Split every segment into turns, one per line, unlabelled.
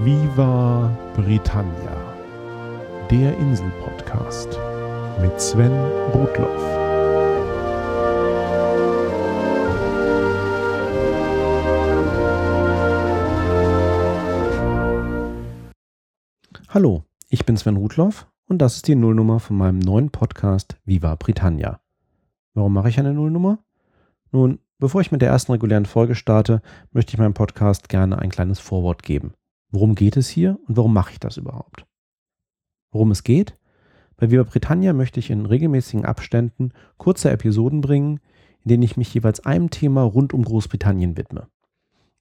Viva Britannia, der Insel-Podcast mit Sven Rudloff.
Hallo, ich bin Sven Rudloff und das ist die Nullnummer von meinem neuen Podcast Viva Britannia. Warum mache ich eine Nullnummer? Nun, bevor ich mit der ersten regulären Folge starte, möchte ich meinem Podcast gerne ein kleines Vorwort geben. Worum geht es hier und warum mache ich das überhaupt? Worum es geht? Bei Viva Britannia möchte ich in regelmäßigen Abständen kurze Episoden bringen, in denen ich mich jeweils einem Thema rund um Großbritannien widme.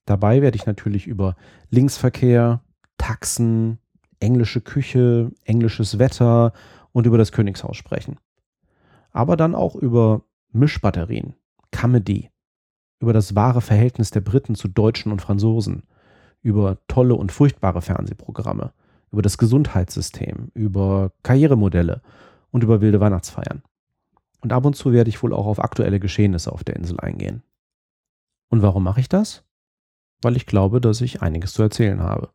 Dabei werde ich natürlich über Linksverkehr, Taxen, englische Küche, englisches Wetter und über das Königshaus sprechen. Aber dann auch über Mischbatterien, Comedy, über das wahre Verhältnis der Briten zu Deutschen und Franzosen, über tolle und furchtbare Fernsehprogramme, über das Gesundheitssystem, über Karrieremodelle und über wilde Weihnachtsfeiern. Und ab und zu werde ich wohl auch auf aktuelle Geschehnisse auf der Insel eingehen. Und warum mache ich das? Weil ich glaube, dass ich einiges zu erzählen habe.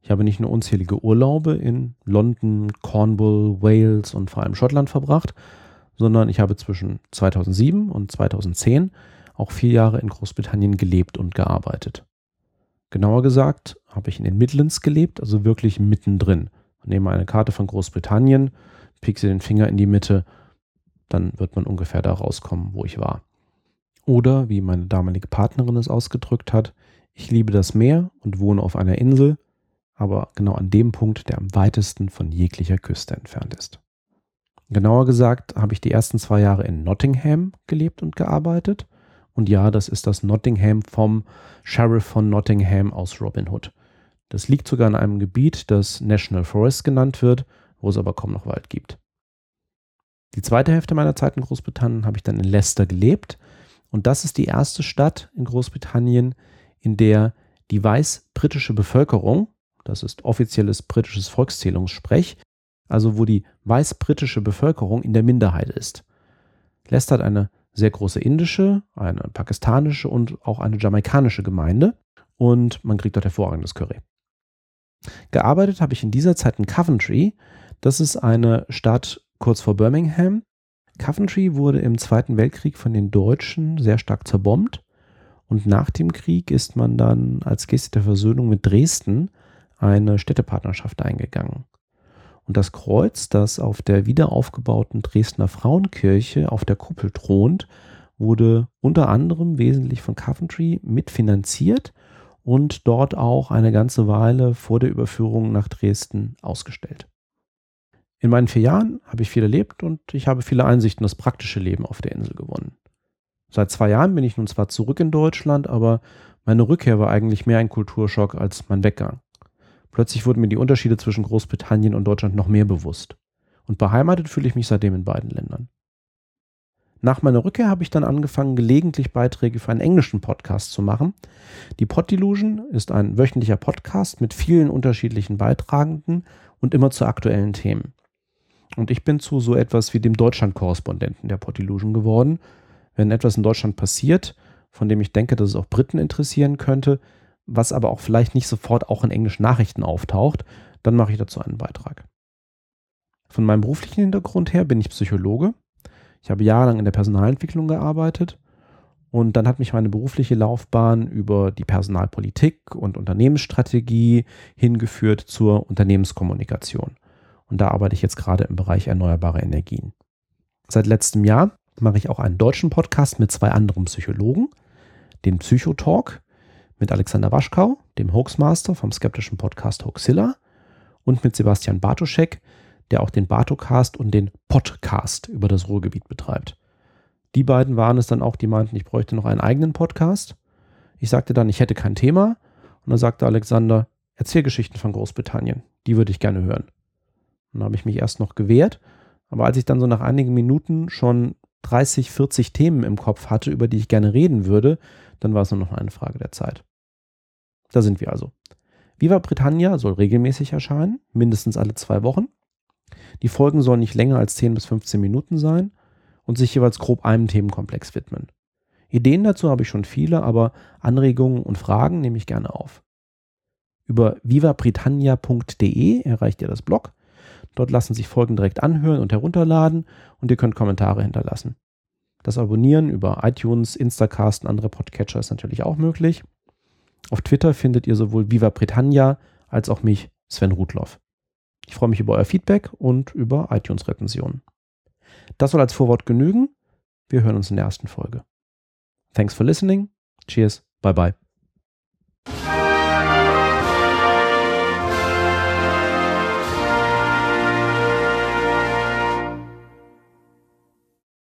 Ich habe nicht nur unzählige Urlaube in London, Cornwall, Wales und vor allem Schottland verbracht, sondern ich habe zwischen 2007 und 2010 auch vier Jahre in Großbritannien gelebt und gearbeitet. Genauer gesagt habe ich in den Midlands gelebt, also wirklich mittendrin. Nehme eine Karte von Großbritannien, piekse den Finger in die Mitte, dann wird man ungefähr da rauskommen, wo ich war. Oder, wie meine damalige Partnerin es ausgedrückt hat, ich liebe das Meer und wohne auf einer Insel, aber genau an dem Punkt, der am weitesten von jeglicher Küste entfernt ist. Genauer gesagt habe ich die ersten zwei Jahre in Nottingham gelebt und gearbeitet und ja, das ist das Nottingham vom Sheriff von Nottingham aus Robin Hood. Das liegt sogar in einem Gebiet, das National Forest genannt wird, wo es aber kaum noch Wald gibt. Die zweite Hälfte meiner Zeit in Großbritannien habe ich dann in Leicester gelebt. Und das ist die erste Stadt in Großbritannien, in der die weiß-britische Bevölkerung, das ist offizielles britisches Volkszählungssprech, also wo die weiß-britische Bevölkerung in der Minderheit ist. Leicester hat eine sehr große indische, eine pakistanische und auch eine jamaikanische Gemeinde und man kriegt dort hervorragendes Curry. Gearbeitet habe ich in dieser Zeit in Coventry. Das ist eine Stadt kurz vor Birmingham. Coventry wurde im Zweiten Weltkrieg von den Deutschen sehr stark zerbombt und nach dem Krieg ist man dann als Geste der Versöhnung mit Dresden eine Städtepartnerschaft eingegangen. Und das Kreuz, das auf der wiederaufgebauten Dresdner Frauenkirche auf der Kuppel thront, wurde unter anderem wesentlich von Coventry mitfinanziert und dort auch eine ganze Weile vor der Überführung nach Dresden ausgestellt. In meinen vier Jahren habe ich viel erlebt und ich habe viele Einsichten in das praktische Leben auf der Insel gewonnen. Seit zwei Jahren bin ich nun zwar zurück in Deutschland, aber meine Rückkehr war eigentlich mehr ein Kulturschock als mein Weggang. Plötzlich wurden mir die Unterschiede zwischen Großbritannien und Deutschland noch mehr bewusst. Und beheimatet fühle ich mich seitdem in beiden Ländern. Nach meiner Rückkehr habe ich dann angefangen, gelegentlich Beiträge für einen englischen Podcast zu machen. Die Pod Delusion ist ein wöchentlicher Podcast mit vielen unterschiedlichen Beitragenden und immer zu aktuellen Themen. Und ich bin zu so etwas wie dem Deutschland-Korrespondenten der Pod Delusion geworden. Wenn etwas in Deutschland passiert, von dem ich denke, dass es auch Briten interessieren könnte, was aber auch vielleicht nicht sofort auch in englischen Nachrichten auftaucht, dann mache ich dazu einen Beitrag. Von meinem beruflichen Hintergrund her bin ich Psychologe. Ich habe jahrelang in der Personalentwicklung gearbeitet und dann hat mich meine berufliche Laufbahn über die Personalpolitik und Unternehmensstrategie hingeführt zur Unternehmenskommunikation. Und da arbeite ich jetzt gerade im Bereich erneuerbare Energien. Seit letztem Jahr mache ich auch einen deutschen Podcast mit zwei anderen Psychologen, den Psychotalk mit Alexander Waschkau, dem Hoaxmaster vom skeptischen Podcast Hoaxilla und mit Sebastian Bartoschek, der auch den Bartocast und den Podcast über das Ruhrgebiet betreibt. Die beiden waren es dann auch, die meinten, ich bräuchte noch einen eigenen Podcast. Ich sagte dann, ich hätte kein Thema. Und dann sagte Alexander, erzähl Geschichten von Großbritannien. Die würde ich gerne hören. Und dann habe ich mich erst noch gewehrt. Aber als ich dann so nach einigen Minuten schon 30, 40 Themen im Kopf hatte, über die ich gerne reden würde, dann war es nur noch eine Frage der Zeit. Da sind wir also. Viva Britannia soll regelmäßig erscheinen, mindestens alle zwei Wochen. Die Folgen sollen nicht länger als 10 bis 15 Minuten sein und sich jeweils grob einem Themenkomplex widmen. Ideen dazu habe ich schon viele, aber Anregungen und Fragen nehme ich gerne auf. Über vivabritannia.de erreicht ihr das Blog. Dort lassen sich Folgen direkt anhören und herunterladen und ihr könnt Kommentare hinterlassen. Das Abonnieren über iTunes, Instacast und andere Podcatcher ist natürlich auch möglich. Auf Twitter findet ihr sowohl Viva Britannia als auch mich, Sven Rudloff. Ich freue mich über euer Feedback und über iTunes-Rezensionen. Das soll als Vorwort genügen. Wir hören uns in der ersten Folge. Thanks for listening. Cheers. Bye bye.